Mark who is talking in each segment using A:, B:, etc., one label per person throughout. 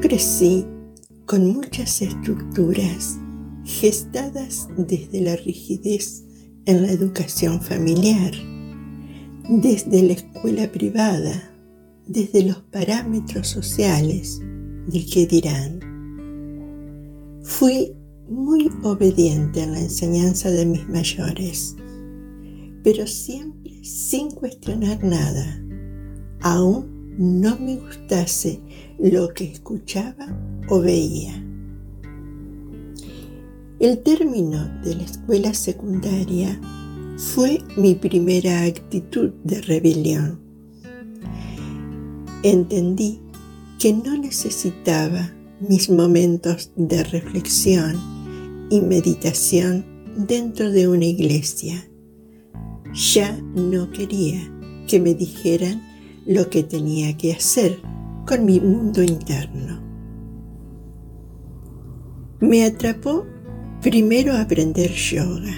A: Crecí con muchas estructuras gestadas desde la rigidez en la educación familiar, desde la escuela privada, desde los parámetros sociales del que dirán. Fui muy obediente en la enseñanza de mis mayores, pero siempre sin cuestionar nada, aún no me gustase lo que escuchaba o veía. El término de la escuela secundaria fue mi primera actitud de rebelión. Entendí que no necesitaba mis momentos de reflexión y meditación dentro de una iglesia. Ya no quería que me dijeran lo que tenía que hacer con mi mundo interno. Me atrapó primero aprender yoga,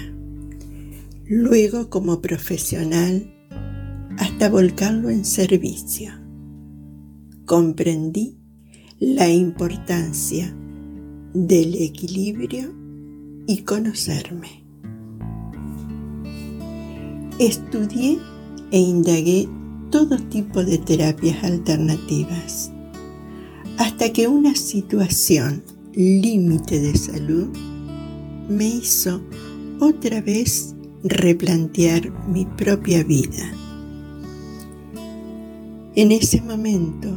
A: luego como profesional hasta volcarlo en servicio. Comprendí la importancia del equilibrio y conocerme. Estudié e indagué todo tipo de terapias alternativas, hasta que una situación límite de salud me hizo otra vez replantear mi propia vida. En ese momento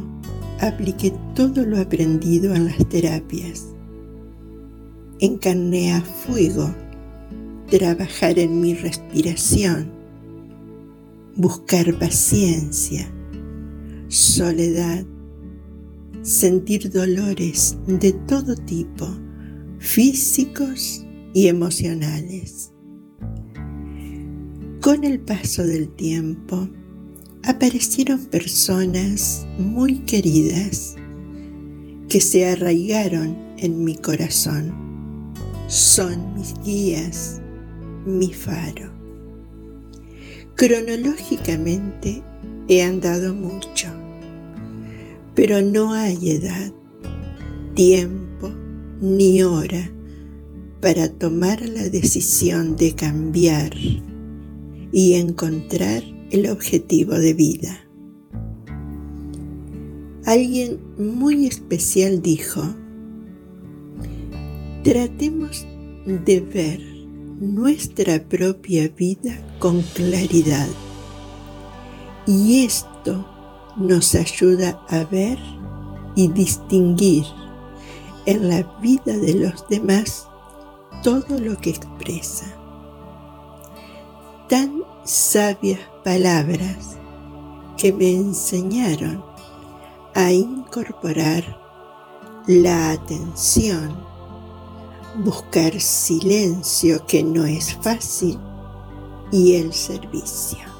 A: apliqué todo lo aprendido en las terapias. Encarné a fuego trabajar en mi respiración, buscar paciencia, soledad, sentir dolores de todo tipo, físicos y emocionales. Con el paso del tiempo, aparecieron personas muy queridas que se arraigaron en mi corazón. Son mis guías, mi faro. Cronológicamente he andado mucho, pero no hay edad, tiempo ni hora para tomar la decisión de cambiar y encontrar el objetivo de vida. Alguien muy especial dijo, tratemos de ver nuestra propia vida con claridad y esto nos ayuda a ver y distinguir en la vida de los demás todo lo que expresa. Tan sabias palabras que me enseñaron a incorporar la atención, buscar silencio que no es fácil y el servicio.